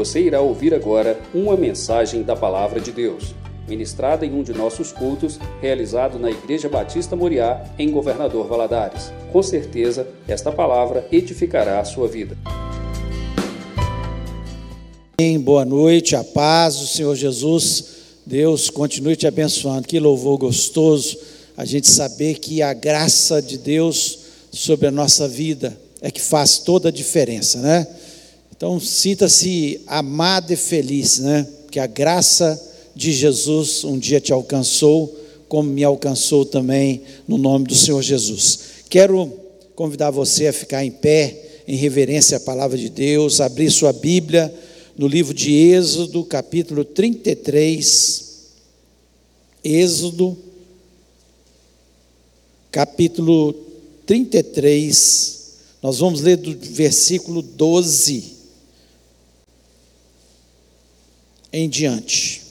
Você irá ouvir agora uma mensagem da Palavra de Deus, ministrada em um de nossos cultos, realizado na Igreja Batista Moriá, em Governador Valadares. Com certeza, esta palavra edificará a sua vida. Boa noite, a paz do Senhor Jesus. Deus continue te abençoando. Que louvor gostoso a gente saber que a graça de Deus sobre a nossa vida é que faz toda a diferença, né? Então, sinta-se amado e feliz, né? Que a graça de Jesus um dia te alcançou, como me alcançou também no nome do Senhor Jesus. Quero convidar você a ficar em pé, em reverência à palavra de Deus, abrir sua Bíblia no livro de Êxodo, capítulo 33. Êxodo, capítulo 33. Nós vamos ler do versículo 12 em diante,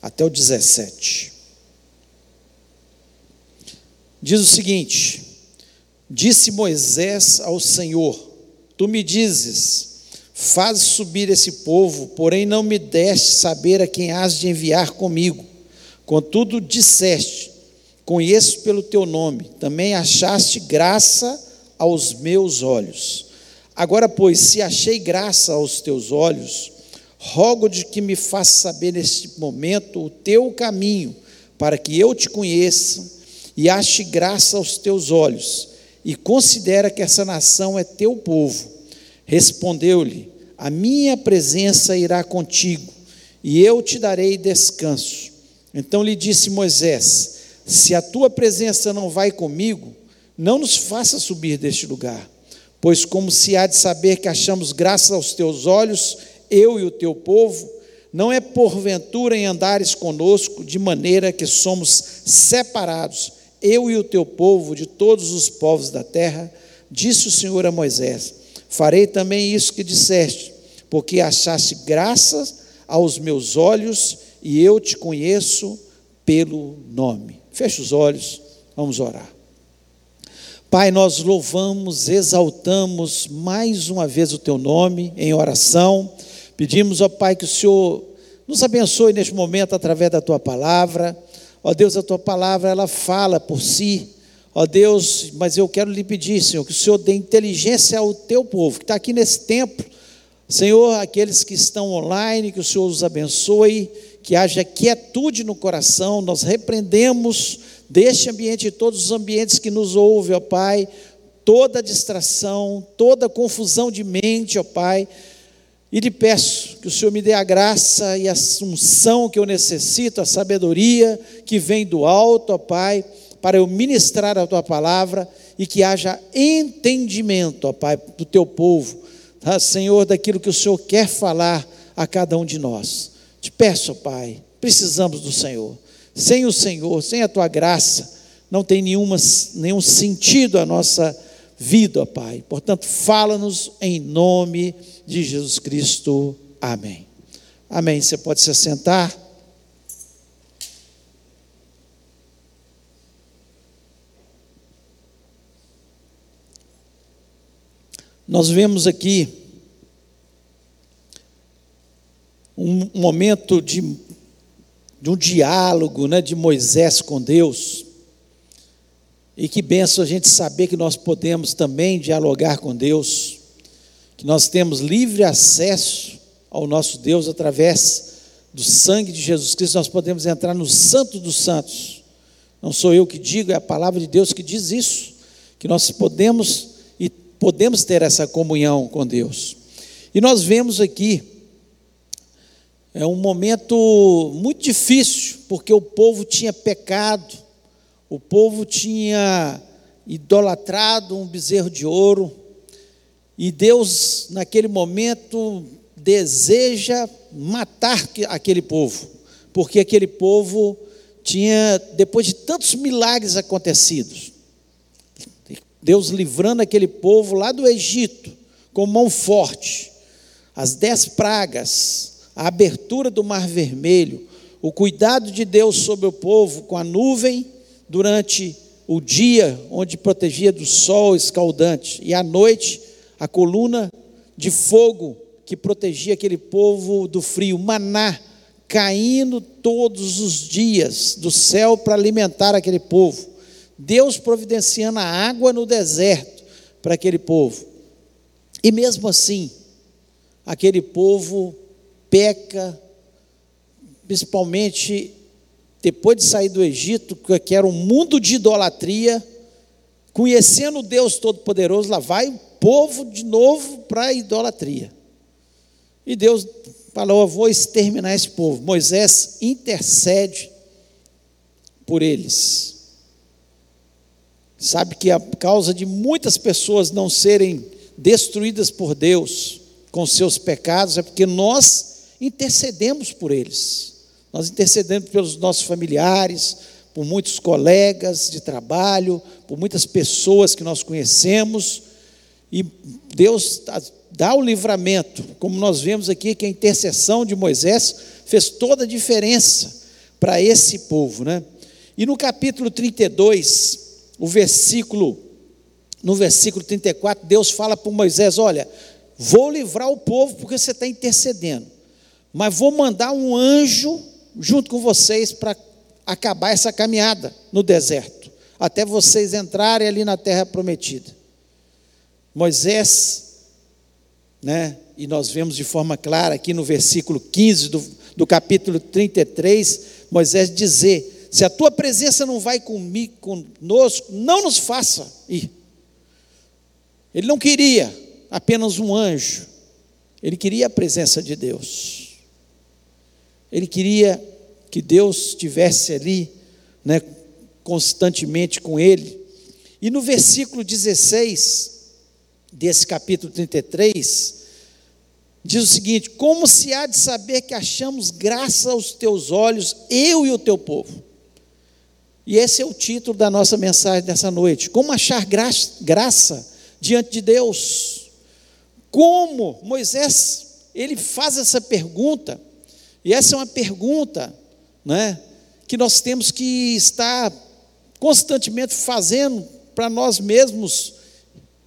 até o 17. Diz o seguinte: Disse Moisés ao Senhor: Tu me dizes, faz subir esse povo, porém não me deste saber a quem has de enviar comigo. Contudo, disseste: Conheço pelo teu nome, também achaste graça aos meus olhos. Agora, pois, se achei graça aos teus olhos, rogo de que me faça saber neste momento o teu caminho, para que eu te conheça e ache graça aos teus olhos, e considera que essa nação é teu povo. Respondeu-lhe: A minha presença irá contigo, e eu te darei descanso. Então lhe disse Moisés: Se a tua presença não vai comigo, não nos faça subir deste lugar Pois, como se há de saber que achamos graça aos teus olhos, eu e o teu povo, não é porventura em andares conosco, de maneira que somos separados, eu e o teu povo, de todos os povos da terra, disse o Senhor a Moisés: Farei também isso que disseste, porque achaste graça aos meus olhos e eu te conheço pelo nome. Feche os olhos, vamos orar. Pai, nós louvamos, exaltamos mais uma vez o teu nome em oração. Pedimos, ó Pai, que o Senhor nos abençoe neste momento através da tua palavra. Ó Deus, a tua palavra ela fala por si. Ó Deus, mas eu quero lhe pedir, Senhor, que o Senhor dê inteligência ao teu povo que está aqui nesse templo. Senhor, aqueles que estão online, que o Senhor os abençoe, que haja quietude no coração. Nós repreendemos deste ambiente e todos os ambientes que nos ouvem, ó Pai, toda distração, toda confusão de mente, ó Pai, e lhe peço que o Senhor me dê a graça e a unção que eu necessito, a sabedoria que vem do alto, ó Pai, para eu ministrar a tua palavra e que haja entendimento, ó Pai, do teu povo, tá, Senhor, daquilo que o Senhor quer falar a cada um de nós. Te peço, ó Pai, precisamos do Senhor. Sem o Senhor, sem a tua graça, não tem nenhuma, nenhum sentido a nossa vida, Pai. Portanto, fala-nos em nome de Jesus Cristo. Amém. Amém. Você pode se assentar. Nós vemos aqui um momento de de um diálogo né, de Moisés com Deus. E que benção a gente saber que nós podemos também dialogar com Deus, que nós temos livre acesso ao nosso Deus através do sangue de Jesus Cristo, nós podemos entrar no Santo dos Santos. Não sou eu que digo, é a palavra de Deus que diz isso, que nós podemos e podemos ter essa comunhão com Deus. E nós vemos aqui é um momento muito difícil, porque o povo tinha pecado, o povo tinha idolatrado um bezerro de ouro, e Deus, naquele momento, deseja matar aquele povo, porque aquele povo tinha, depois de tantos milagres acontecidos, Deus livrando aquele povo lá do Egito, com mão forte, as dez pragas, a abertura do Mar Vermelho, o cuidado de Deus sobre o povo com a nuvem durante o dia, onde protegia do sol escaldante, e à noite a coluna de fogo que protegia aquele povo do frio, maná caindo todos os dias do céu para alimentar aquele povo. Deus providenciando a água no deserto para aquele povo. E mesmo assim, aquele povo peca, principalmente depois de sair do Egito, que era um mundo de idolatria, conhecendo Deus Todo-Poderoso, lá vai o povo de novo para a idolatria. E Deus falou: Eu vou exterminar esse povo. Moisés intercede por eles. Sabe que a causa de muitas pessoas não serem destruídas por Deus com seus pecados é porque nós intercedemos por eles. Nós intercedemos pelos nossos familiares, por muitos colegas de trabalho, por muitas pessoas que nós conhecemos, e Deus dá o livramento, como nós vemos aqui que a intercessão de Moisés fez toda a diferença para esse povo, né? E no capítulo 32, o versículo no versículo 34, Deus fala para Moisés: Olha, vou livrar o povo porque você está intercedendo, mas vou mandar um anjo junto com vocês para acabar essa caminhada no deserto, até vocês entrarem ali na terra prometida. Moisés, né, e nós vemos de forma clara aqui no versículo 15 do, do capítulo 33, Moisés dizer: Se a tua presença não vai comigo, conosco, não nos faça ir. Ele não queria apenas um anjo, ele queria a presença de Deus. Ele queria que Deus estivesse ali, né, constantemente com ele. E no versículo 16 desse capítulo 33, diz o seguinte: Como se há de saber que achamos graça aos teus olhos, eu e o teu povo? E esse é o título da nossa mensagem dessa noite. Como achar graça, graça diante de Deus? Como Moisés, ele faz essa pergunta, e essa é uma pergunta né, que nós temos que estar constantemente fazendo para nós mesmos,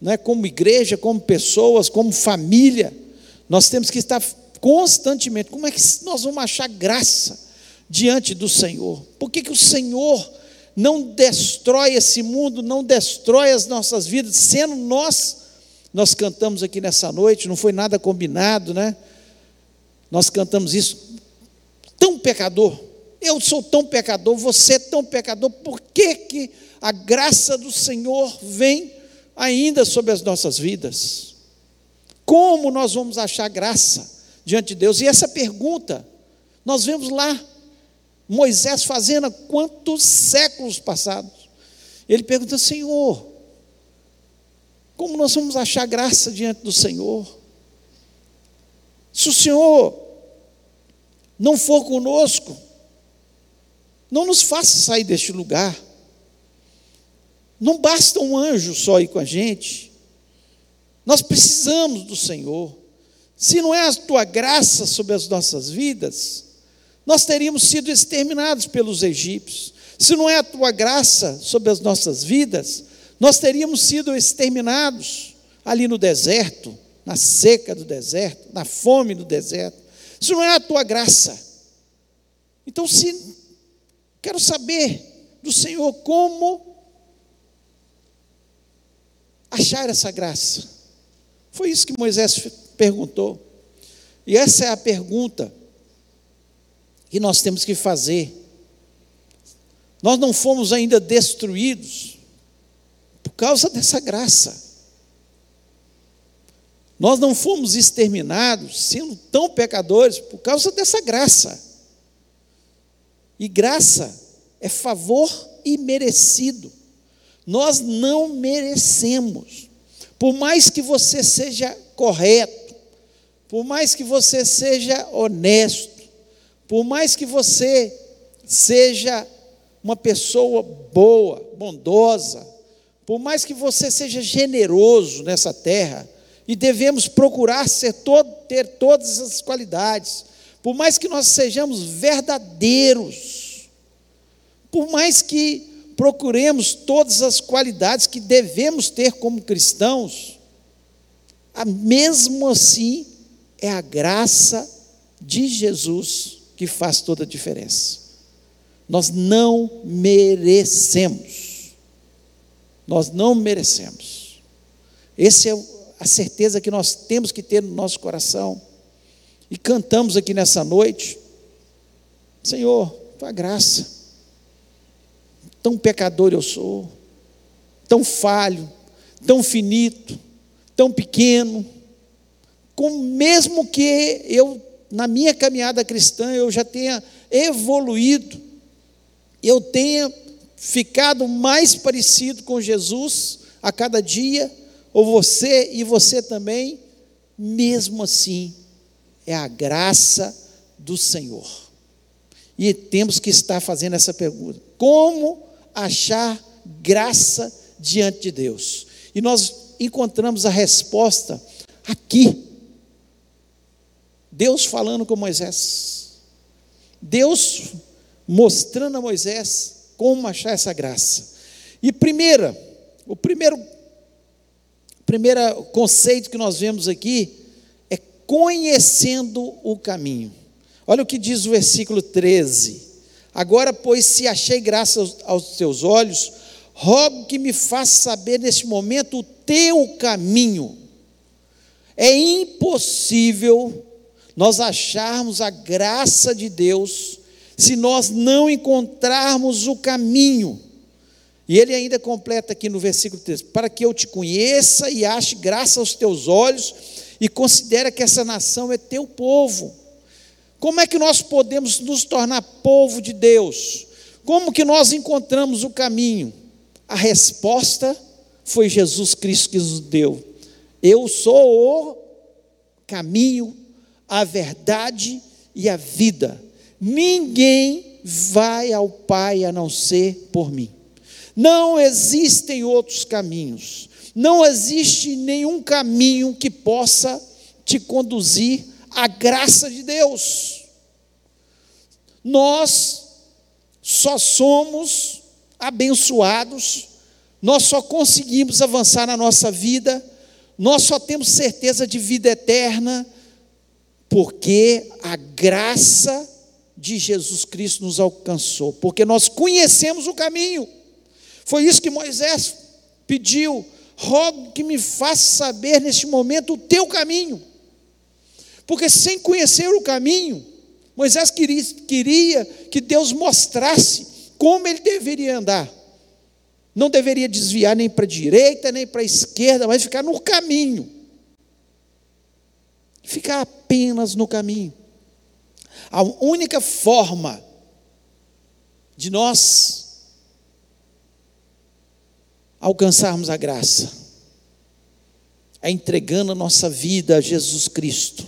né, como igreja, como pessoas, como família. Nós temos que estar constantemente. Como é que nós vamos achar graça diante do Senhor? Por que, que o Senhor não destrói esse mundo, não destrói as nossas vidas, sendo nós, nós cantamos aqui nessa noite, não foi nada combinado, né? Nós cantamos isso tão pecador, eu sou tão pecador, você é tão pecador, por que, que a graça do Senhor vem ainda sobre as nossas vidas? Como nós vamos achar graça diante de Deus? E essa pergunta, nós vemos lá, Moisés fazendo há quantos séculos passados. Ele pergunta, Senhor, como nós vamos achar graça diante do Senhor? Se o Senhor não for conosco, não nos faça sair deste lugar. Não basta um anjo só ir com a gente. Nós precisamos do Senhor. Se não é a tua graça sobre as nossas vidas, nós teríamos sido exterminados pelos egípcios. Se não é a tua graça sobre as nossas vidas, nós teríamos sido exterminados ali no deserto, na seca do deserto, na fome do deserto. Isso não é a tua graça. Então, se quero saber do Senhor como achar essa graça. Foi isso que Moisés perguntou. E essa é a pergunta que nós temos que fazer. Nós não fomos ainda destruídos por causa dessa graça. Nós não fomos exterminados, sendo tão pecadores, por causa dessa graça. E graça é favor imerecido. Nós não merecemos. Por mais que você seja correto, por mais que você seja honesto, por mais que você seja uma pessoa boa, bondosa, por mais que você seja generoso nessa terra, e devemos procurar todo, ter todas as qualidades, por mais que nós sejamos verdadeiros, por mais que procuremos todas as qualidades que devemos ter como cristãos, mesmo assim, é a graça de Jesus que faz toda a diferença. Nós não merecemos. Nós não merecemos. Essa é a certeza que nós temos que ter no nosso coração. E cantamos aqui nessa noite, Senhor, tua graça. Tão pecador eu sou, tão falho, tão finito, tão pequeno, com mesmo que eu na minha caminhada cristã eu já tenha evoluído, eu tenha ficado mais parecido com Jesus a cada dia, ou você e você também, mesmo assim, é a graça do Senhor. E temos que estar fazendo essa pergunta: como achar graça diante de Deus? E nós encontramos a resposta aqui. Deus falando com Moisés. Deus mostrando a Moisés como achar essa graça. E primeira, o primeiro primeiro conceito que nós vemos aqui é conhecendo o caminho. Olha o que diz o versículo 13. Agora, pois, se achei graça aos, teus olhos, rogo que me faça saber neste momento o teu caminho. É impossível nós acharmos a graça de Deus se nós não encontrarmos o caminho. E ele ainda completa aqui no versículo 3: para que eu te conheça e ache graça aos teus olhos e considere que essa nação é teu povo. Como é que nós podemos nos tornar povo de Deus? Como que nós encontramos o caminho? A resposta foi Jesus Cristo que nos deu. Eu sou o caminho, a verdade e a vida. Ninguém vai ao Pai a não ser por mim. Não existem outros caminhos. Não existe nenhum caminho que possa te conduzir à graça de Deus. Nós só somos abençoados, nós só conseguimos avançar na nossa vida, nós só temos certeza de vida eterna porque a graça de Jesus Cristo nos alcançou, porque nós conhecemos o caminho. Foi isso que Moisés pediu. Rogo que me faça saber neste momento o teu caminho. Porque sem conhecer o caminho, Moisés queria, queria que Deus mostrasse como ele deveria andar. Não deveria desviar nem para a direita, nem para a esquerda, mas ficar no caminho ficar apenas no caminho. A única forma de nós alcançarmos a graça é entregando a nossa vida a Jesus Cristo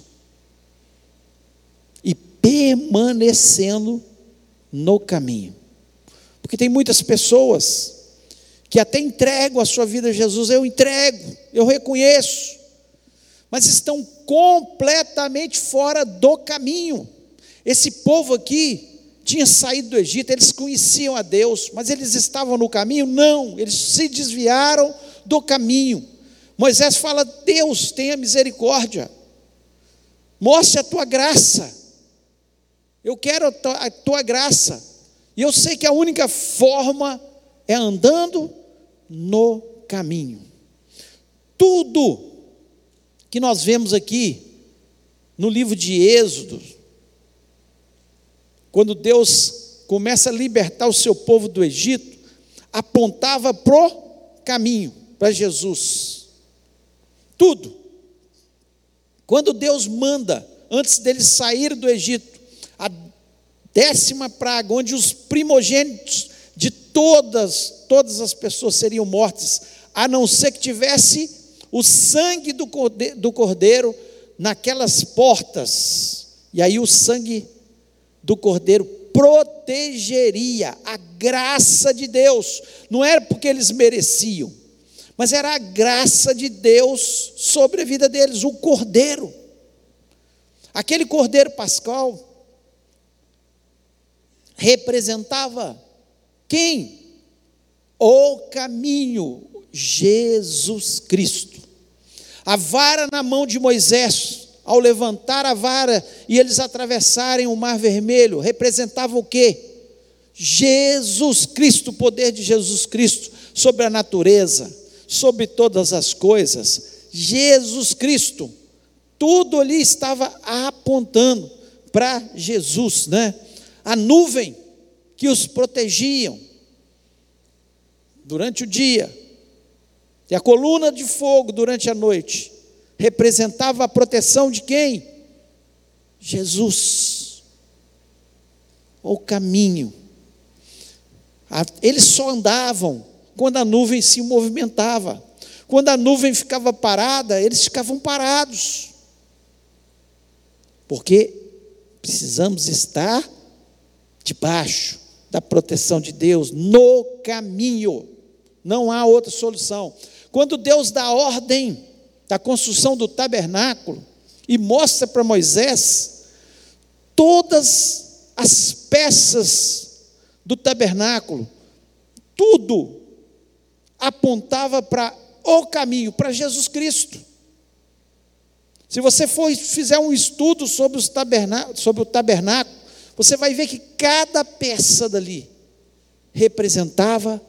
e permanecendo no caminho. Porque tem muitas pessoas que até entregam a sua vida a Jesus, eu entrego, eu reconheço, mas estão completamente fora do caminho. Esse povo aqui tinha saído do Egito, eles conheciam a Deus, mas eles estavam no caminho? Não, eles se desviaram do caminho. Moisés fala: Deus, tenha misericórdia, mostre a tua graça. Eu quero a tua, graça, e eu sei que a única forma é andando no caminho. Tudo que nós vemos aqui no livro de Êxodo, quando Deus começa a libertar o seu povo do Egito, apontava pro caminho, para Jesus. Tudo. Quando Deus manda, antes deles sair do Egito, a décima praga, onde os primogênitos de todas, todas as pessoas seriam mortas, a não ser que tivesse o sangue do do cordeiro naquelas portas. E aí o sangue do cordeiro protegeria a graça de Deus. Não era porque eles mereciam, mas era a graça de Deus sobre a vida deles, o cordeiro. Aquele cordeiro pascal representava quem? O caminho, Jesus Cristo. A vara na mão de Moisés, ao levantar a vara e eles atravessarem o mar vermelho, representava o quê? Jesus Cristo, o poder de Jesus Cristo sobre a natureza, sobre todas as coisas. Jesus Cristo, tudo ali estava apontando para Jesus, né? A nuvem que os protegiam durante o dia e a coluna de fogo durante a noite representava a proteção de quem? Jesus. O caminho. Eles só andavam quando a nuvem se movimentava. Quando a nuvem ficava parada, eles ficavam parados. Porque precisamos estar debaixo da proteção de Deus, no caminho. Não há outra solução. Quando Deus dá ordem da construção do tabernáculo e mostra para Moisés todas as peças do tabernáculo, tudo apontava para o caminho, para Jesus Cristo. Se você for fizer um estudo sobre, os sobre o tabernáculo, você vai ver que cada peça dali representava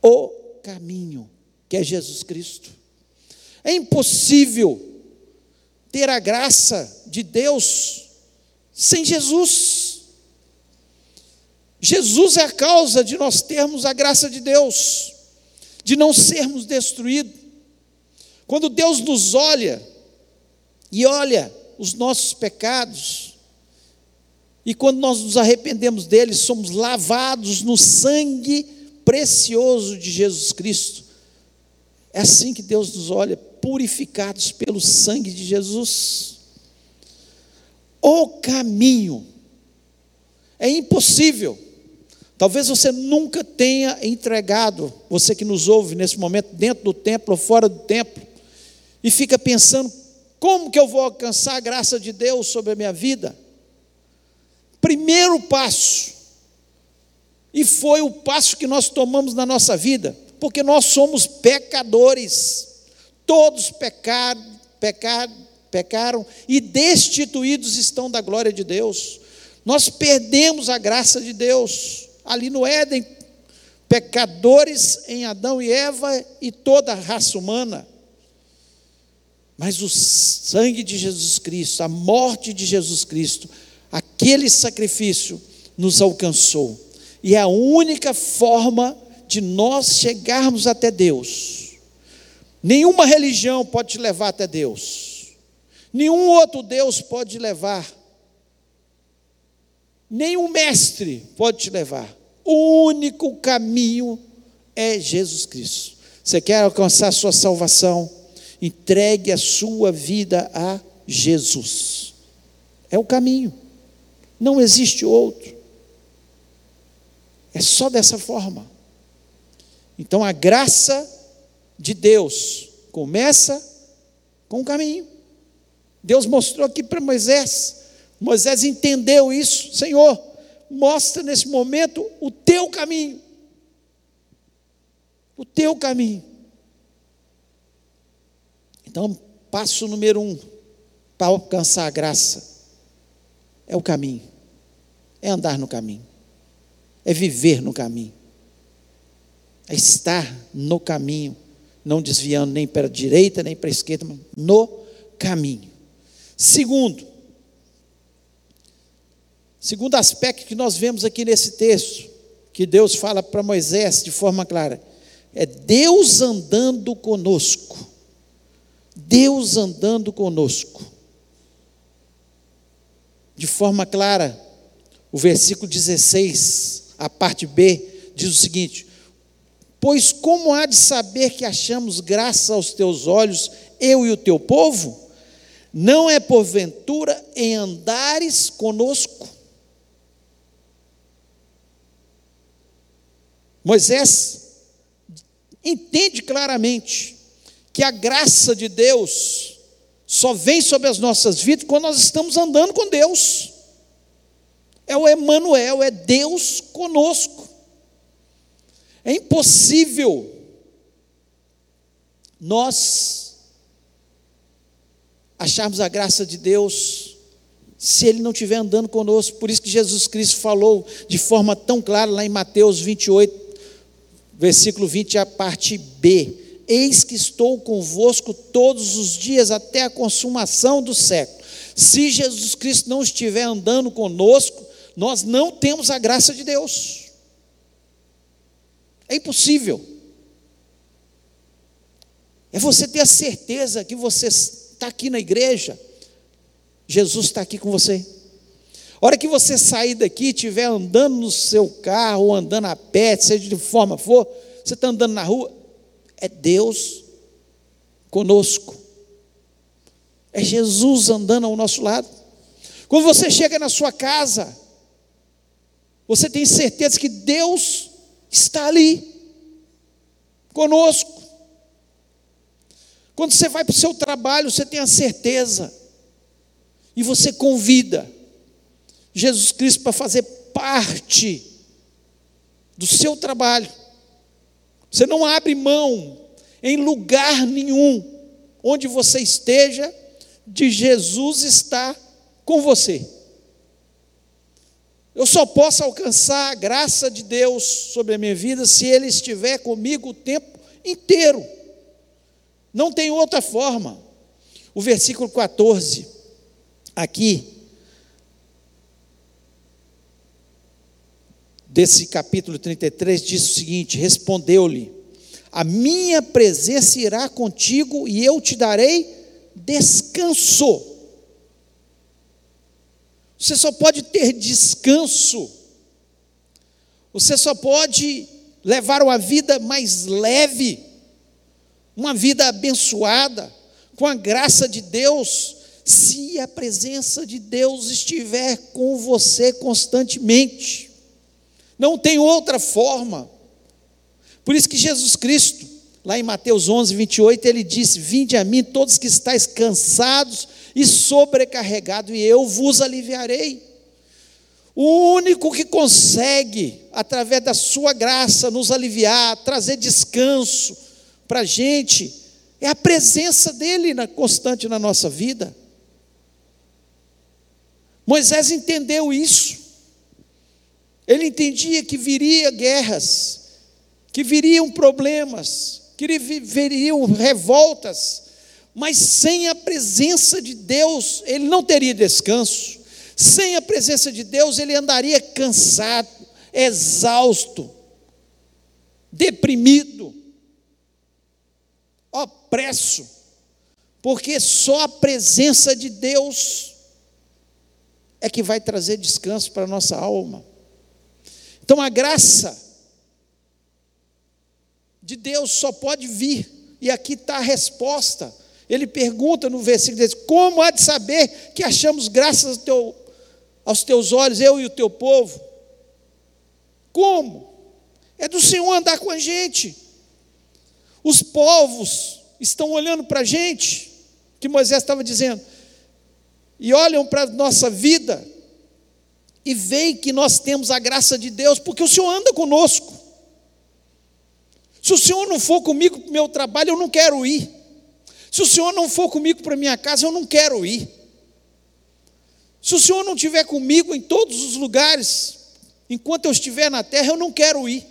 o caminho, que é Jesus Cristo. É impossível ter a graça de Deus sem Jesus. Jesus é a causa de nós termos a graça de Deus, de não sermos destruídos. Quando Deus nos olha, e olha os nossos pecados, e quando nós nos arrependemos deles, somos lavados no sangue precioso de Jesus Cristo. É assim que Deus nos olha, purificados pelo sangue de Jesus. O caminho é impossível. Talvez você nunca tenha entregado, você que nos ouve nesse momento, dentro do templo ou fora do templo, e fica pensando como que eu vou alcançar a graça de Deus sobre a minha vida? Primeiro passo, e foi o passo que nós tomamos na nossa vida, porque nós somos pecadores, todos pecaram, pecaram, pecaram e destituídos estão da glória de Deus. Nós perdemos a graça de Deus ali no Éden, pecadores em Adão e Eva e toda a raça humana. Mas o sangue de Jesus Cristo, a morte de Jesus Cristo, aquele sacrifício nos alcançou. E é a única forma de nós chegarmos até Deus. Nenhuma religião pode te levar até Deus. Nenhum outro Deus pode te levar. Nenhum mestre pode te levar. O único caminho é Jesus Cristo. Você quer alcançar a sua salvação? Entregue a sua vida a Jesus. É o caminho. Não existe outro. É só dessa forma. Então a graça de Deus começa com o caminho. Deus mostrou aqui para Moisés. Moisés entendeu isso. Senhor, mostra nesse momento o teu caminho. O teu caminho. Então, passo número um para alcançar a graça é o caminho, é andar no caminho, é viver no caminho, é estar no caminho, não desviando nem para a direita nem para a esquerda, mas no caminho. Segundo, segundo aspecto que nós vemos aqui nesse texto, que Deus fala para Moisés de forma clara, é Deus andando conosco. Deus andando conosco. De forma clara, o versículo 16, a parte B, diz o seguinte: Pois como há de saber que achamos graça aos teus olhos, eu e o teu povo? Não é porventura em andares conosco? Moisés entende claramente que a graça de Deus só vem sobre as nossas vidas quando nós estamos andando com Deus. É o Emanuel, é Deus conosco. É impossível nós acharmos a graça de Deus se Ele não estiver andando conosco. Por isso que Jesus Cristo falou de forma tão clara lá em Mateus 28, versículo 20, a parte B. Eis que estou convosco todos os dias até a consumação do século. Se Jesus Cristo não estiver andando conosco, nós não temos a graça de Deus. É impossível. É você ter a certeza que você está aqui na igreja, Jesus está aqui com você. A hora que você sair daqui, estiver andando no seu carro, ou andando a pé, seja de forma for, você está andando na rua, é Deus conosco. É Jesus andando ao nosso lado. Quando você chega na sua casa, você tem certeza que Deus está ali, conosco. Quando você vai para o seu trabalho, você tem a certeza, e você convida Jesus Cristo para fazer parte do seu trabalho. Você não abre mão em lugar nenhum onde você esteja de Jesus estar com você. Eu só posso alcançar a graça de Deus sobre a minha vida se Ele estiver comigo o tempo inteiro. Não tem outra forma. O versículo 14, aqui, desse capítulo 33, diz o seguinte: Respondeu-lhe: A minha presença irá contigo e eu te darei descanso. Você só pode ter descanso, você só pode levar uma vida mais leve, uma vida abençoada, com a graça de Deus, se a presença de Deus estiver com você constantemente. Não tem outra forma. Por isso que Jesus Cristo, lá em Mateus 11, 28, ele disse: Vinde a mim todos que estáis cansados e sobrecarregados, e eu vos aliviarei. O único que consegue, através da sua graça, nos aliviar, trazer descanso para a gente, é a presença dele na, constante na nossa vida. Moisés entendeu isso. Ele entendia que viria guerras, que viriam problemas, que viriam revoltas, mas sem a presença de Deus, ele não teria descanso. Sem a presença de Deus, ele andaria cansado, exausto, deprimido, opresso, porque só a presença de Deus é que vai trazer descanso para a nossa alma. Então a graça de Deus só pode vir, e aqui está a resposta. Ele pergunta no versículo 10: Como há de saber que achamos graças ao teu, aos teus olhos, eu e o teu povo? Como? É do Senhor andar com a gente. Os povos estão olhando para a gente, que Moisés estava dizendo, e olham para a nossa vida e veem que nós temos a graça de Deus, porque o Senhor anda conosco. Se o Senhor não for comigo para o meu trabalho, eu não quero ir. Se o Senhor não for comigo para minha casa, eu não quero ir. Se o Senhor não estiver comigo em todos os lugares, enquanto eu estiver na terra, eu não quero ir.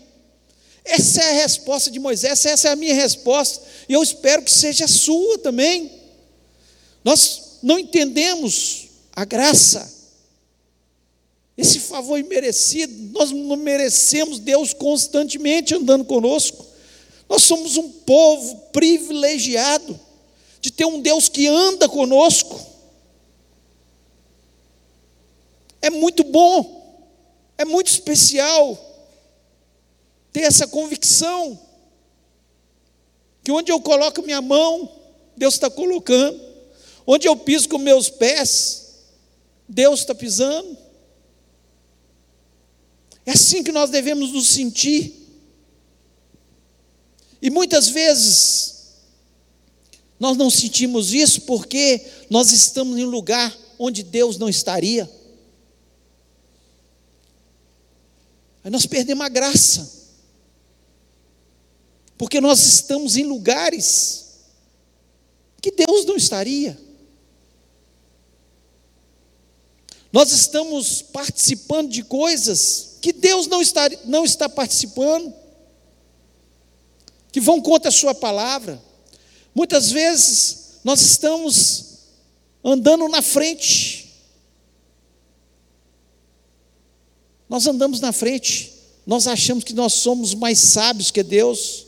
Essa é a resposta de Moisés, essa é a minha resposta, e eu espero que seja a sua também. Nós não entendemos a graça, esse favor imerecido, nós não merecemos Deus constantemente andando conosco. Nós somos um povo privilegiado de ter um Deus que anda conosco. É muito bom, é muito especial ter essa convicção que onde eu coloco minha mão, Deus está colocando, onde eu piso com meus pés, Deus está pisando. É assim que nós devemos nos sentir. E muitas vezes nós não sentimos isso porque nós estamos em um lugar onde Deus não estaria. Aí nós perdemos a graça. Porque nós estamos em lugares que Deus não estaria. Nós estamos participando de coisas que Deus não está, não está participando, que vão contra a Sua palavra. Muitas vezes nós estamos andando na frente, nós andamos na frente, nós achamos que nós somos mais sábios que Deus.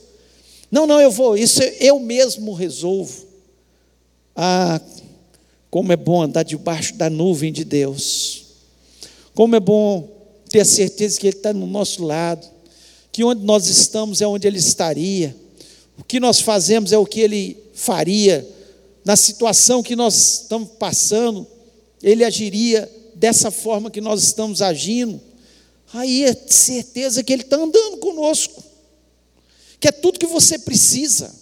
Não, não, eu vou, isso eu mesmo resolvo. Ah, como é bom andar debaixo da nuvem de Deus. Como é bom ter a certeza que Ele está no nosso lado, que onde nós estamos é onde Ele estaria, o que nós fazemos é o que Ele faria, na situação que nós estamos passando, Ele agiria dessa forma que nós estamos agindo. Aí é certeza que Ele está andando conosco, que é tudo que você precisa.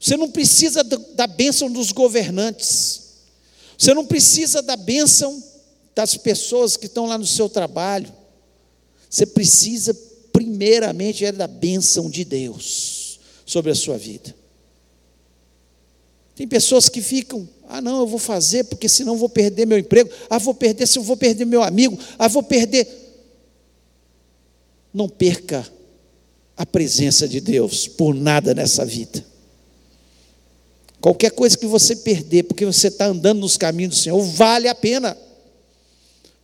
Você não precisa da bênção dos governantes, você não precisa da bênção das pessoas que estão lá no seu trabalho. Você precisa, primeiramente, é da bênção de Deus sobre a sua vida. Tem pessoas que ficam, ah, não, eu vou fazer porque senão vou perder meu emprego. Ah, vou perder, se eu vou perder meu amigo. Ah, vou perder. Não perca a presença de Deus por nada nessa vida. Qualquer coisa que você perder, porque você está andando nos caminhos do Senhor, vale a pena.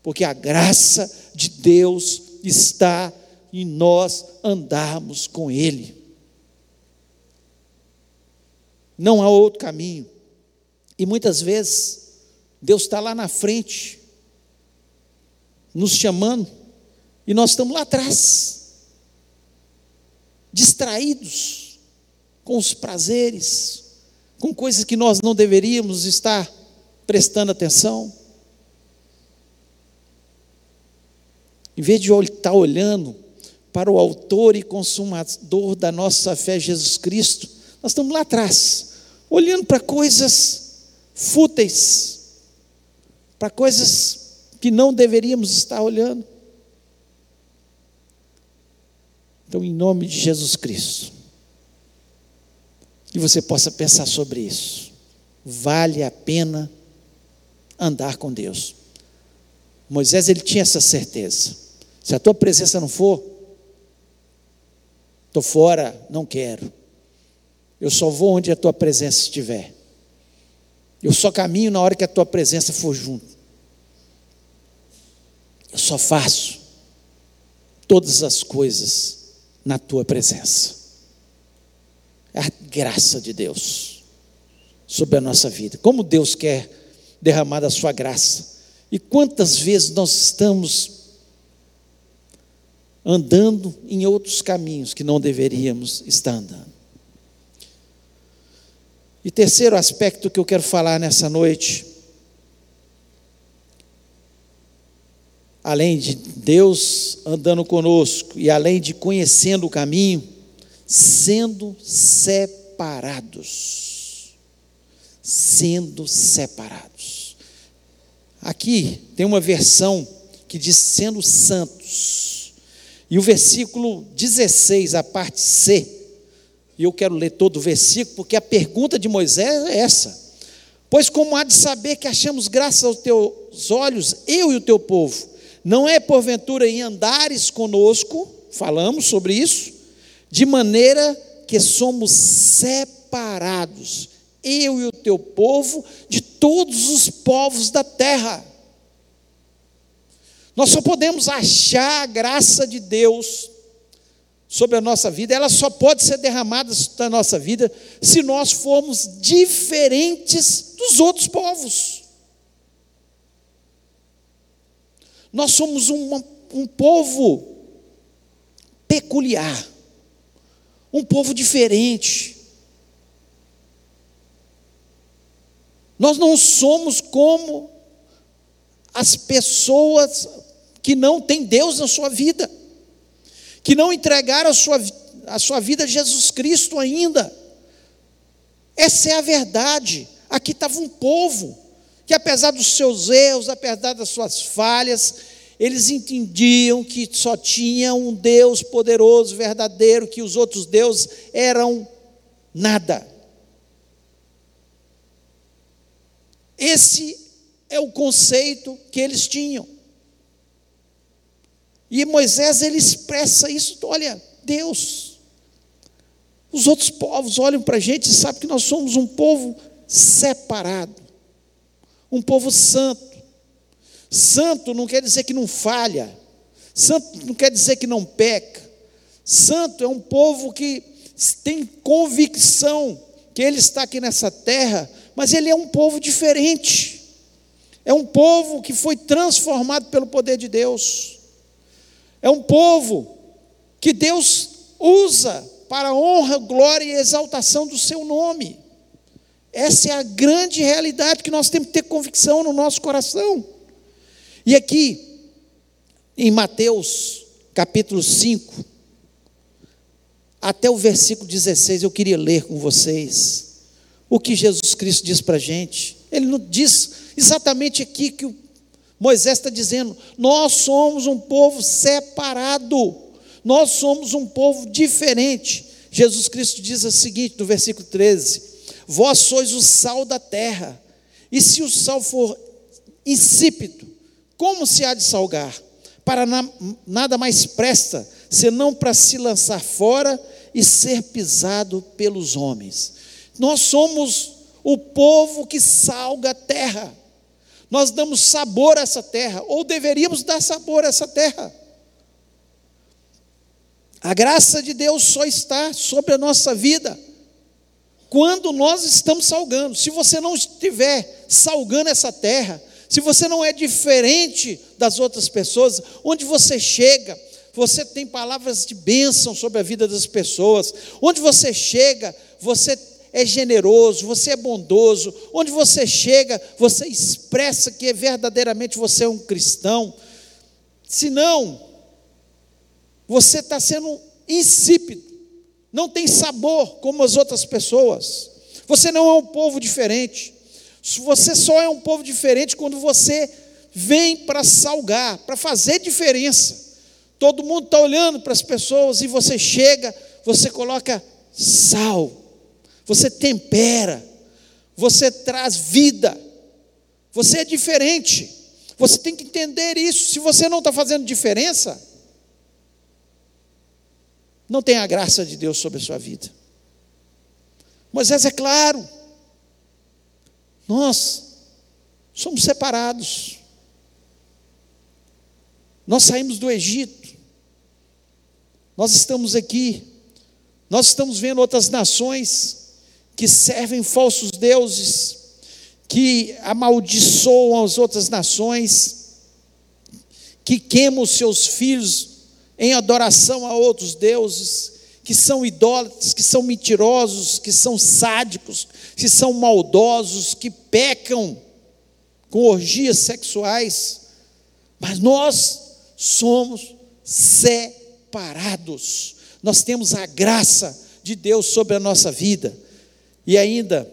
Porque a graça de Deus está em nós andarmos com Ele. Não há outro caminho. E muitas vezes, Deus está lá na frente, nos chamando, e nós estamos lá atrás, distraídos com os prazeres, com coisas que nós não deveríamos estar prestando atenção. Em vez de estar olhando para o autor e consumador da nossa fé, Jesus Cristo, nós estamos lá atrás, olhando para coisas fúteis, para coisas que não deveríamos estar olhando. Então, em nome de Jesus Cristo, que você possa pensar sobre isso. Vale a pena andar com Deus. Moisés ele tinha essa certeza. Se a tua presença não for, estou fora, não quero. Eu só vou onde a tua presença estiver. Eu só caminho na hora que a tua presença for junto. Eu só faço todas as coisas na tua presença. A graça de Deus sobre a nossa vida. Como Deus quer derramar a sua graça. E quantas vezes nós estamos andando em outros caminhos que não deveríamos estar andando. E terceiro aspecto que eu quero falar nessa noite, além de Deus andando conosco e além de conhecendo o caminho, sendo separados. Sendo separados. Aqui tem uma versão que diz sendo santos. E o versículo 16, a parte C, e eu quero ler todo o versículo, porque a pergunta de Moisés é essa: Pois como há de saber que achamos graça aos teus olhos, eu e o teu povo, não é porventura em andares conosco, falamos sobre isso, de maneira que somos separados, eu e o teu povo, de todos os povos da terra. Nós só podemos achar a graça de Deus sobre a nossa vida, ela só pode ser derramada na nossa vida se nós formos diferentes dos outros povos. Nós somos um, um povo peculiar um povo diferente. Nós não somos como as pessoas que não têm Deus na sua vida, que não entregaram a sua, a sua vida a Jesus Cristo ainda. Essa é a verdade. Aqui estava um povo que, apesar dos seus erros, apesar das suas falhas, eles entendiam que só tinha um Deus poderoso, verdadeiro, que os outros deuses eram nada. Esse é o conceito que eles tinham. E Moisés ele expressa isso, olha, Deus. Os outros povos olham para a gente e sabem que nós somos um povo separado, um povo santo. Santo não quer dizer que não falha, santo não quer dizer que não peca. Santo é um povo que tem convicção que ele está aqui nessa terra, mas ele é um povo diferente. É um povo que foi transformado pelo poder de Deus. É um povo que Deus usa para a honra, glória e exaltação do seu nome. Essa é a grande realidade que nós temos que ter convicção no nosso coração. E aqui, em Mateus capítulo 5, até o versículo 16, eu queria ler com vocês o que Jesus Cristo diz para a gente. Ele não diz exatamente aqui que o Moisés está dizendo: nós somos um povo separado, nós somos um povo diferente. Jesus Cristo diz o seguinte no versículo 13: Vós sois o sal da terra, e se o sal for insípido, como se há de salgar? Para na, nada mais presta, senão para se lançar fora e ser pisado pelos homens. Nós somos o povo que salga a terra. Nós damos sabor a essa terra, ou deveríamos dar sabor a essa terra. A graça de Deus só está sobre a nossa vida quando nós estamos salgando. Se você não estiver salgando essa terra, se você não é diferente das outras pessoas, onde você chega, você tem palavras de bênção sobre a vida das pessoas. Onde você chega, você é generoso, você é bondoso. Onde você chega, você expressa que verdadeiramente você é um cristão. Se não, você está sendo insípido, não tem sabor como as outras pessoas. Você não é um povo diferente. Você só é um povo diferente quando você vem para salgar, para fazer diferença. Todo mundo está olhando para as pessoas e você chega, você coloca sal, você tempera, você traz vida, você é diferente. Você tem que entender isso. Se você não está fazendo diferença, não tem a graça de Deus sobre a sua vida. Moisés é claro, nós somos separados. Nós saímos do Egito, nós estamos aqui, nós estamos vendo outras nações que servem falsos deuses, que amaldiçoam as outras nações, que queimam os seus filhos em adoração a outros deuses, que são idólatras, que são mentirosos, que são sádicos, que são maldosos, que pecam com orgias sexuais, mas nós somos separados. Nós temos a graça de Deus sobre a nossa vida. E ainda,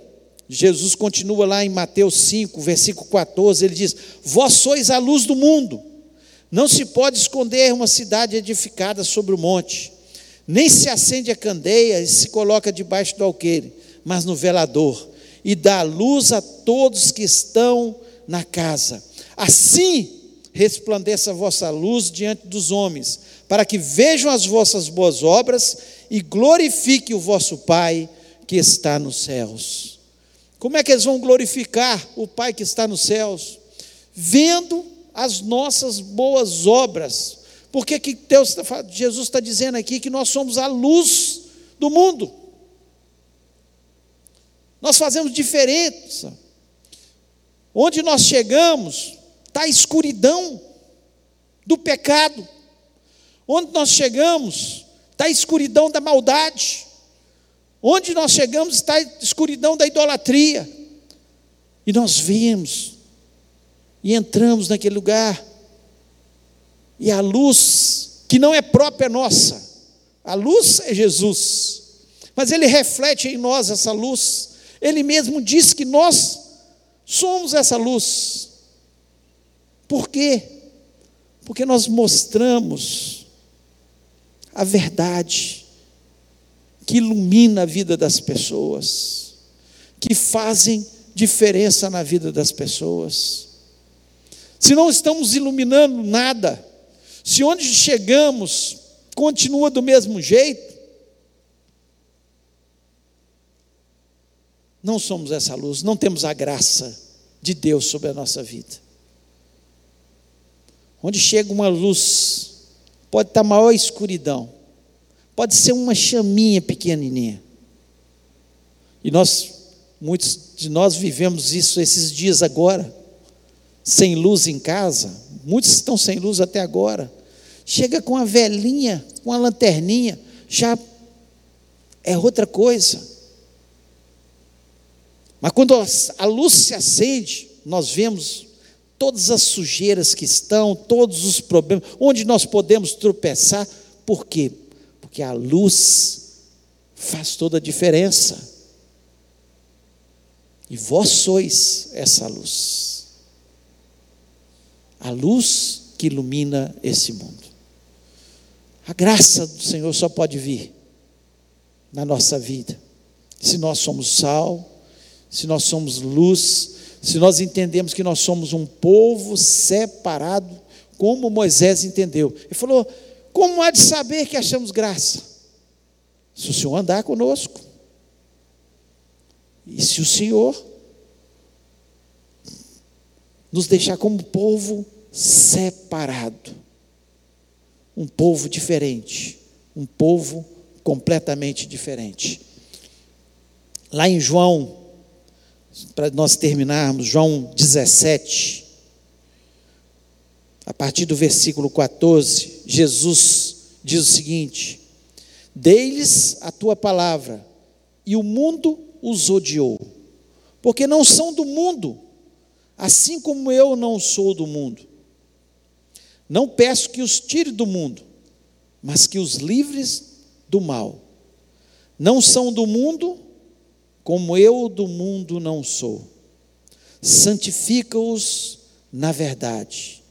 Jesus continua lá em Mateus 5, versículo 14, ele diz: Vós sois a luz do mundo. Não se pode esconder uma cidade edificada sobre o monte, nem se acende a candeia e se coloca debaixo do alqueire, mas no velador, e dá luz a todos que estão na casa. Assim resplandeça a vossa luz diante dos homens, para que vejam as vossas boas obras e glorifique o vosso Pai que está nos céus. Como é que eles vão glorificar o Pai que está nos céus? Vendo as nossas boas obras. Porque que Deus, tá Jesus está dizendo aqui que nós somos a luz do mundo. Nós fazemos diferença. Onde nós chegamos, está a escuridão do pecado. Onde nós chegamos, está a escuridão da maldade. Onde nós chegamos, está a escuridão da idolatria. E nós vemos, e entramos naquele lugar, e a luz, que não é própria nossa, a luz é Jesus, mas ele reflete em nós essa luz, ele mesmo diz que nós somos essa luz. Por quê? Porque nós mostramos a verdade que ilumina a vida das pessoas, que fazem diferença na vida das pessoas. se não estamos iluminando nada, se onde chegamos continua do mesmo jeito, não somos essa luz, não temos a graça de Deus sobre a nossa vida. Onde chega uma luz, pode estar maior escuridão, pode ser uma chaminha pequenininha. E nós, muitos de nós vivemos isso esses dias agora, sem luz em casa, muitos estão sem luz até agora. Chega com a velhinha, com a lanterninha, já é outra coisa. Mas quando a luz se acende, nós vemos todas as sujeiras que estão, todos os problemas, onde nós podemos tropeçar. Por quê? Porque a luz faz toda a diferença. E vós sois essa luz. A luz que ilumina esse mundo. A graça do Senhor só pode vir na nossa vida. Se nós somos sal, se nós somos luz, se nós entendemos que nós somos um povo separado, como Moisés entendeu. Ele falou: Como há de saber que achamos graça? Se o Senhor andar conosco. E se o Senhor nos deixar como povo separado, um povo diferente, um povo completamente diferente. Lá em João, para nós terminarmos, João 17, a partir do versículo 14, Jesus diz o seguinte: Dei-lhes a tua palavra, e o mundo os odiou, porque não são do mundo, assim como eu não sou do mundo. Não peço que os tire do mundo, mas que os livres do mal. Não são do mundo, como eu do mundo não sou. Santifica-os na verdade.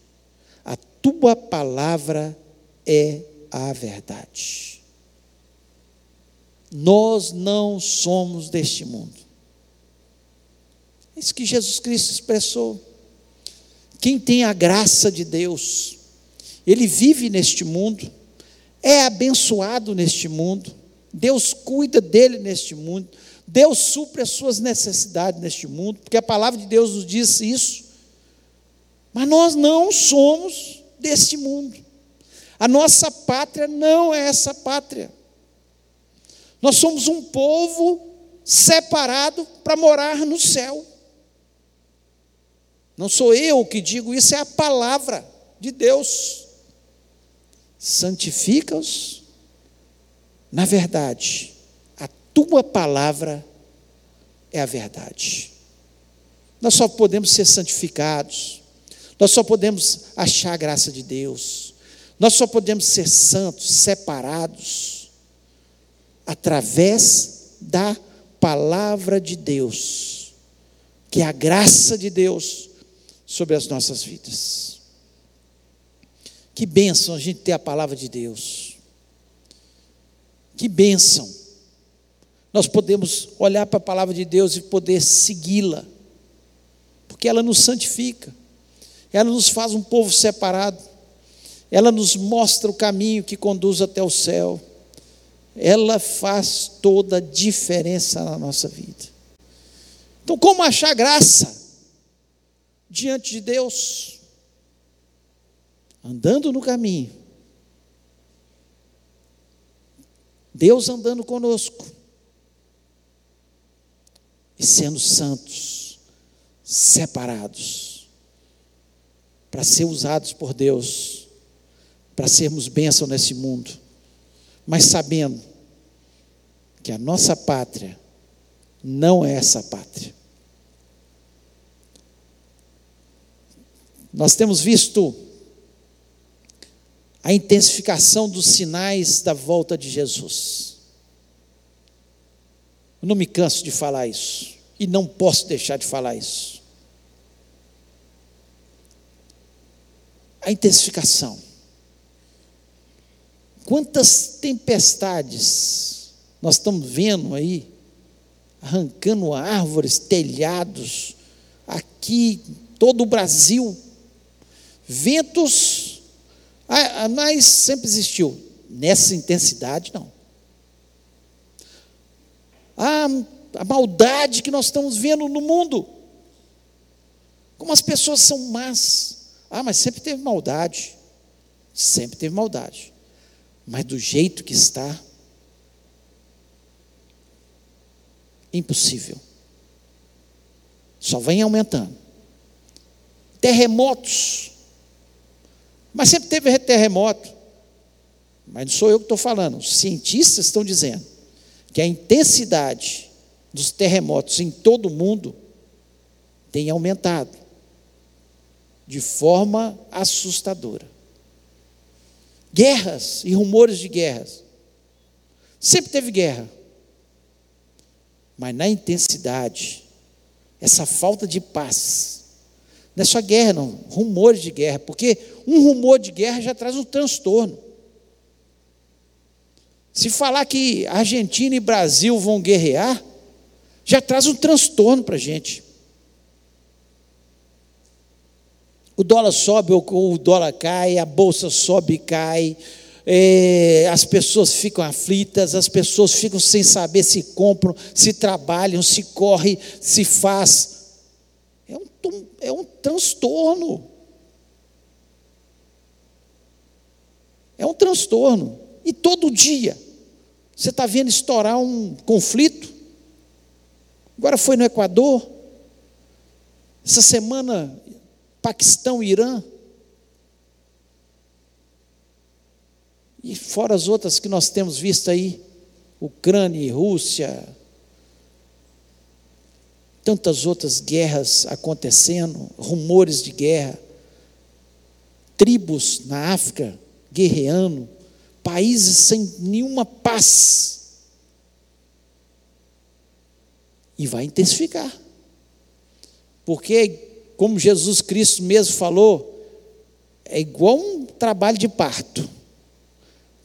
Tua palavra é a verdade. Nós não somos deste mundo. É isso que Jesus Cristo expressou. Quem tem a graça de Deus, ele vive neste mundo, é abençoado neste mundo, Deus cuida dele neste mundo, Deus supre as suas necessidades neste mundo, porque a palavra de Deus nos diz isso. Mas nós não somos deste mundo. A nossa pátria não é essa pátria. Nós somos um povo separado para morar no céu. Não sou eu que digo isso, é a palavra de Deus. Santifica-os na verdade. A tua palavra é a verdade. Nós só podemos ser santificados, nós só podemos achar a graça de Deus, nós só podemos ser santos, separados, através da palavra de Deus, que é a graça de Deus sobre as nossas vidas. Que bênção a gente ter a palavra de Deus. Que bênção. Nós podemos olhar para a palavra de Deus e poder segui-la, porque ela nos santifica, ela nos faz um povo separado, ela nos mostra o caminho que conduz até o céu, ela faz toda a diferença na nossa vida. Então, como achar graça? diante de Deus, andando no caminho, Deus andando conosco. E sendo santos, separados, para ser usados por Deus, para sermos bênção nesse mundo, mas sabendo que a nossa pátria não é essa pátria. Nós temos visto a intensificação dos sinais da volta de Jesus. Eu não me canso de falar isso, e não posso deixar de falar isso. A intensificação. Quantas tempestades nós estamos vendo aí, arrancando árvores, telhados, aqui, todo o Brasil Ventos, ah, ah, mas sempre existiu. Nessa intensidade, não. Ah, a maldade que nós estamos vendo no mundo. Como as pessoas são más. Ah, mas sempre teve maldade. Sempre teve maldade. Mas do jeito que está, impossível. Só vem aumentando. Terremotos. Mas sempre teve terremoto. Mas não sou eu que estou falando. Os cientistas estão dizendo que a intensidade dos terremotos em todo o mundo tem aumentado de forma assustadora. Guerras e rumores de guerras. Sempre teve guerra. Mas na intensidade, essa falta de paz, não é só guerra, não, rumores de guerra, porque um rumor de guerra já traz um transtorno. Se falar que Argentina e Brasil vão guerrear, já traz um transtorno para a gente. O dólar sobe ou o dólar cai, a bolsa sobe e cai, é, as pessoas ficam aflitas, as pessoas ficam sem saber se compram, se trabalham, se corre, se faz. É um, é um transtorno. É um transtorno. E todo dia você está vendo estourar um conflito. Agora foi no Equador. Essa semana, Paquistão Irã. E fora as outras que nós temos visto aí, Ucrânia e Rússia, tantas outras guerras acontecendo, rumores de guerra, tribos na África guerreando, países sem nenhuma paz. E vai intensificar. Porque, como Jesus Cristo mesmo falou, é igual um trabalho de parto.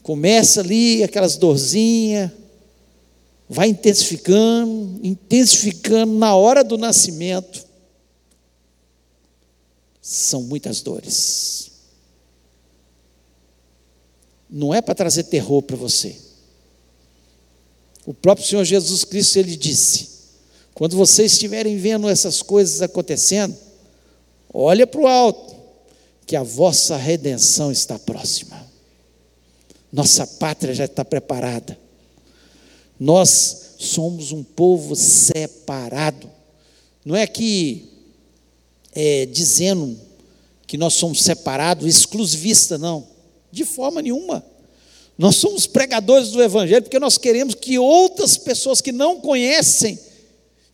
Começa ali aquelas dorzinhas, vai intensificando, intensificando na hora do nascimento. São muitas dores. Não é para trazer terror para você. O próprio Senhor Jesus Cristo ele disse: quando vocês estiverem vendo essas coisas acontecendo, olha para o alto, que a vossa redenção está próxima. Nossa pátria já está preparada. Nós somos um povo separado. Não é que é, dizendo que nós somos separados, exclusivista, não. De forma nenhuma. Nós somos pregadores do Evangelho porque nós queremos que outras pessoas que não conhecem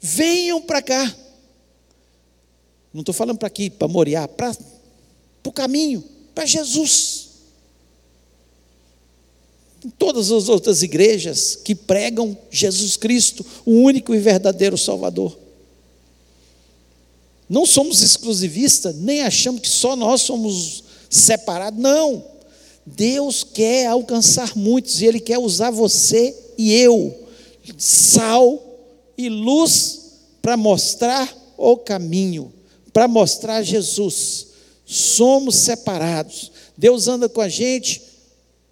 venham para cá. Não estou falando para aqui, para Moriá, para o caminho, para Jesus em todas as outras igrejas que pregam Jesus Cristo, o único e verdadeiro Salvador. Não somos exclusivistas, nem achamos que só nós somos separados, não. Deus quer alcançar muitos e Ele quer usar você e eu, sal e luz, para mostrar o caminho, para mostrar Jesus. Somos separados. Deus anda com a gente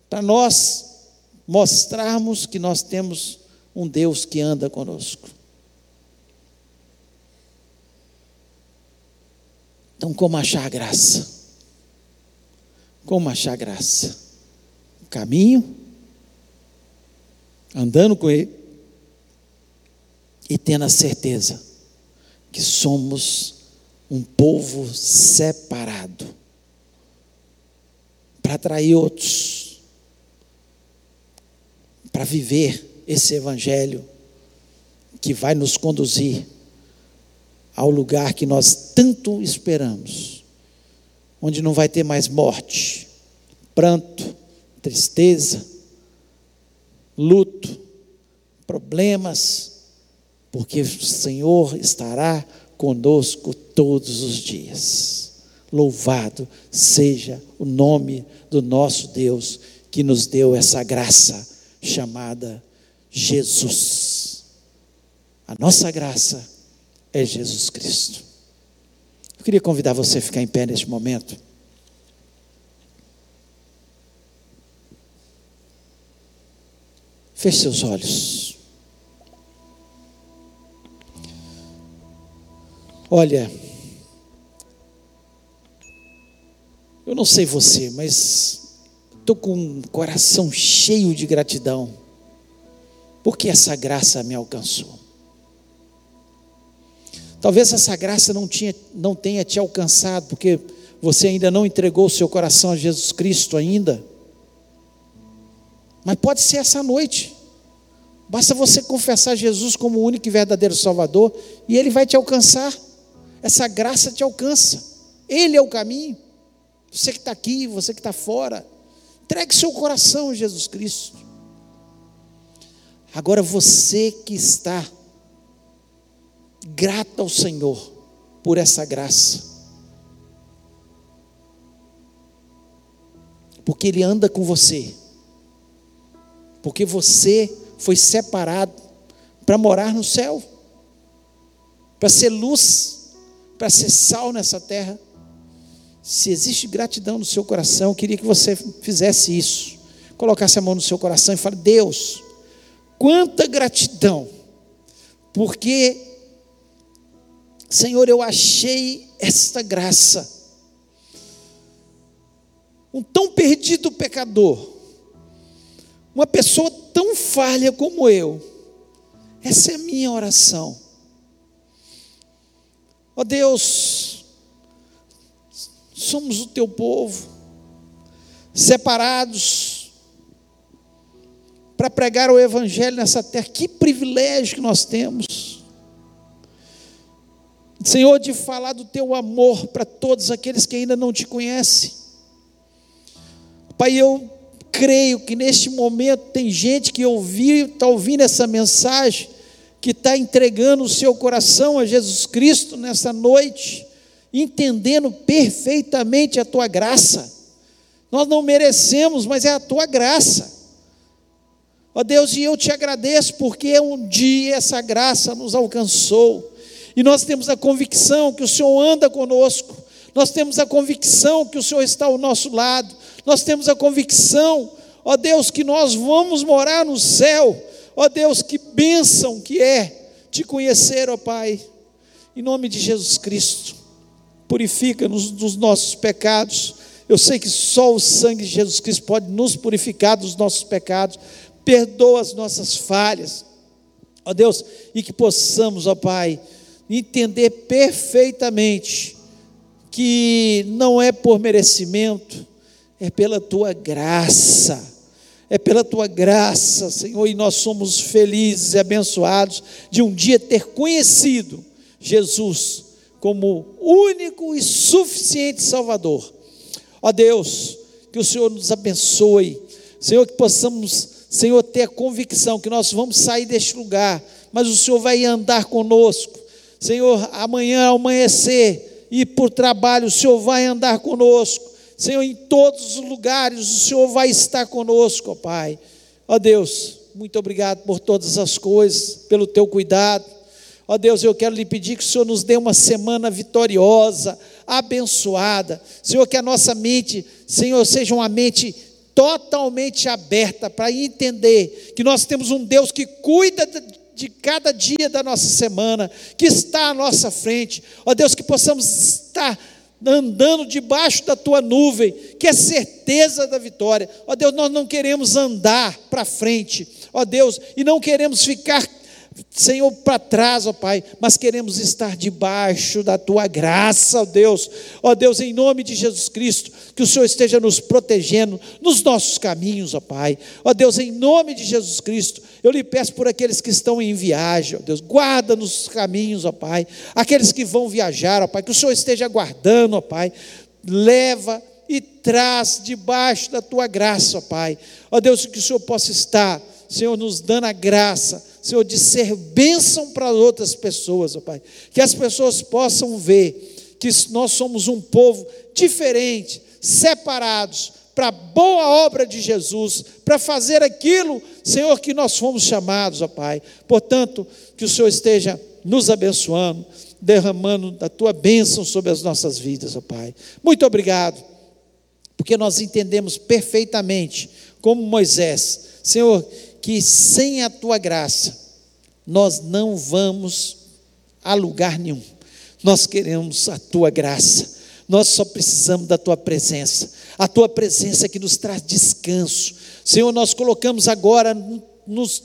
para nós mostrarmos que nós temos um Deus que anda conosco. Então, como achar graça? Como achar graça? O caminho, andando com Ele e tendo a certeza que somos um povo separado para atrair outros para viver esse Evangelho que vai nos conduzir ao lugar que nós tanto esperamos, onde não vai ter mais morte, pranto, tristeza, luto, problemas, porque o Senhor estará conosco todos os dias. Louvado seja o nome do nosso Deus que nos deu essa graça chamada Jesus. A nossa graça é Jesus Cristo. Eu queria convidar você a ficar em pé neste momento. Feche seus olhos. Olha, eu não sei você, mas estou com um coração cheio de gratidão, porque essa graça me alcançou. Talvez essa graça não, tinha, não tenha te alcançado, porque você ainda não entregou o seu coração a Jesus Cristo ainda. Mas pode ser essa noite. Basta você confessar Jesus como o único e verdadeiro Salvador e Ele vai te alcançar. Essa graça te alcança. Ele é o caminho. Você que está aqui, você que está fora, entregue seu coração a Jesus Cristo. Agora você que está grato ao Senhor por essa graça, porque Ele anda com você porque você foi separado para morar no céu, para ser luz, para ser sal nessa terra. Se existe gratidão no seu coração, eu queria que você fizesse isso. Colocasse a mão no seu coração e fale: Deus, quanta gratidão, porque, Senhor, eu achei esta graça. Um tão perdido pecador, uma pessoa tão falha como eu. Essa é a minha oração. Ó oh Deus, somos o teu povo, separados para pregar o Evangelho nessa terra. Que privilégio que nós temos. Senhor, de falar do teu amor para todos aqueles que ainda não te conhecem. Pai, eu creio que neste momento tem gente que ouviu, está ouvindo essa mensagem, que está entregando o seu coração a Jesus Cristo nessa noite, entendendo perfeitamente a tua graça. Nós não merecemos, mas é a tua graça. Ó Deus, e eu te agradeço porque um dia essa graça nos alcançou. E nós temos a convicção que o Senhor anda conosco. Nós temos a convicção que o Senhor está ao nosso lado nós temos a convicção, ó Deus, que nós vamos morar no céu, ó Deus, que bênção que é te conhecer, ó Pai, em nome de Jesus Cristo, purifica-nos dos nossos pecados. Eu sei que só o sangue de Jesus Cristo pode nos purificar dos nossos pecados, perdoa as nossas falhas, ó Deus, e que possamos, ó Pai, entender perfeitamente que não é por merecimento, é pela tua graça. É pela tua graça, Senhor, e nós somos felizes e abençoados de um dia ter conhecido Jesus como único e suficiente Salvador. Ó Deus, que o Senhor nos abençoe, Senhor, que possamos, Senhor, ter a convicção que nós vamos sair deste lugar, mas o Senhor vai andar conosco. Senhor, amanhã ao amanhecer e por trabalho, o Senhor vai andar conosco. Senhor, em todos os lugares o Senhor vai estar conosco, ó Pai. Ó Deus, muito obrigado por todas as coisas, pelo teu cuidado. Ó Deus, eu quero lhe pedir que o Senhor nos dê uma semana vitoriosa, abençoada. Senhor, que a nossa mente, Senhor, seja uma mente totalmente aberta para entender que nós temos um Deus que cuida de cada dia da nossa semana, que está à nossa frente. Ó Deus, que possamos estar andando debaixo da tua nuvem, que é certeza da vitória. Ó Deus, nós não queremos andar para frente, ó Deus, e não queremos ficar Senhor, para trás, ó Pai, mas queremos estar debaixo da tua graça, ó Deus, ó Deus, em nome de Jesus Cristo, que o Senhor esteja nos protegendo nos nossos caminhos, ó Pai, ó Deus, em nome de Jesus Cristo, eu lhe peço por aqueles que estão em viagem, ó Deus, guarda nos caminhos, ó Pai, aqueles que vão viajar, ó Pai, que o Senhor esteja guardando, ó Pai, leva e traz debaixo da tua graça, ó Pai, ó Deus, que o Senhor possa estar, Senhor, nos dando a graça Senhor, de ser bênção para outras pessoas, ó Pai. Que as pessoas possam ver que nós somos um povo diferente, separados, para a boa obra de Jesus, para fazer aquilo, Senhor, que nós fomos chamados, ó Pai. Portanto, que o Senhor esteja nos abençoando, derramando da tua bênção sobre as nossas vidas, ó Pai. Muito obrigado, porque nós entendemos perfeitamente, como Moisés, Senhor, que sem a tua graça nós não vamos a lugar nenhum. Nós queremos a tua graça. Nós só precisamos da tua presença. A tua presença que nos traz descanso. Senhor, nós colocamos agora nos,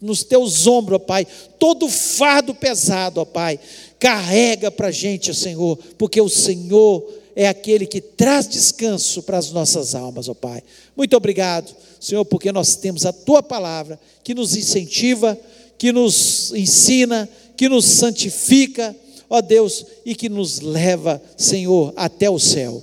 nos teus ombros, ó Pai, todo fardo pesado, ó Pai. Carrega para a gente, Senhor, porque o Senhor é aquele que traz descanso para as nossas almas, ó Pai. Muito obrigado, Senhor, porque nós temos a tua palavra que nos incentiva, que nos ensina, que nos santifica, ó Deus, e que nos leva, Senhor, até o céu.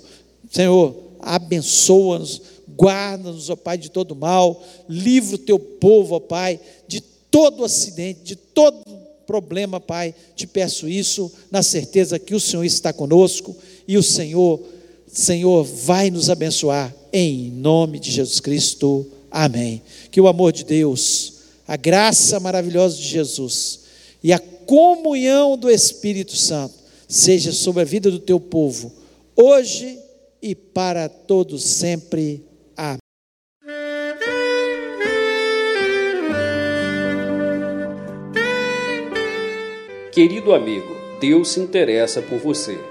Senhor, abençoa-nos, guarda-nos, ó Pai, de todo mal, livra o teu povo, ó Pai, de todo acidente, de todo problema, Pai. Te peço isso na certeza que o Senhor está conosco e o Senhor, Senhor, vai nos abençoar em nome de Jesus Cristo. Amém. Que o amor de Deus, a graça maravilhosa de Jesus e a comunhão do Espírito Santo seja sobre a vida do teu povo, hoje e para todos sempre. Amém. Querido amigo, Deus se interessa por você.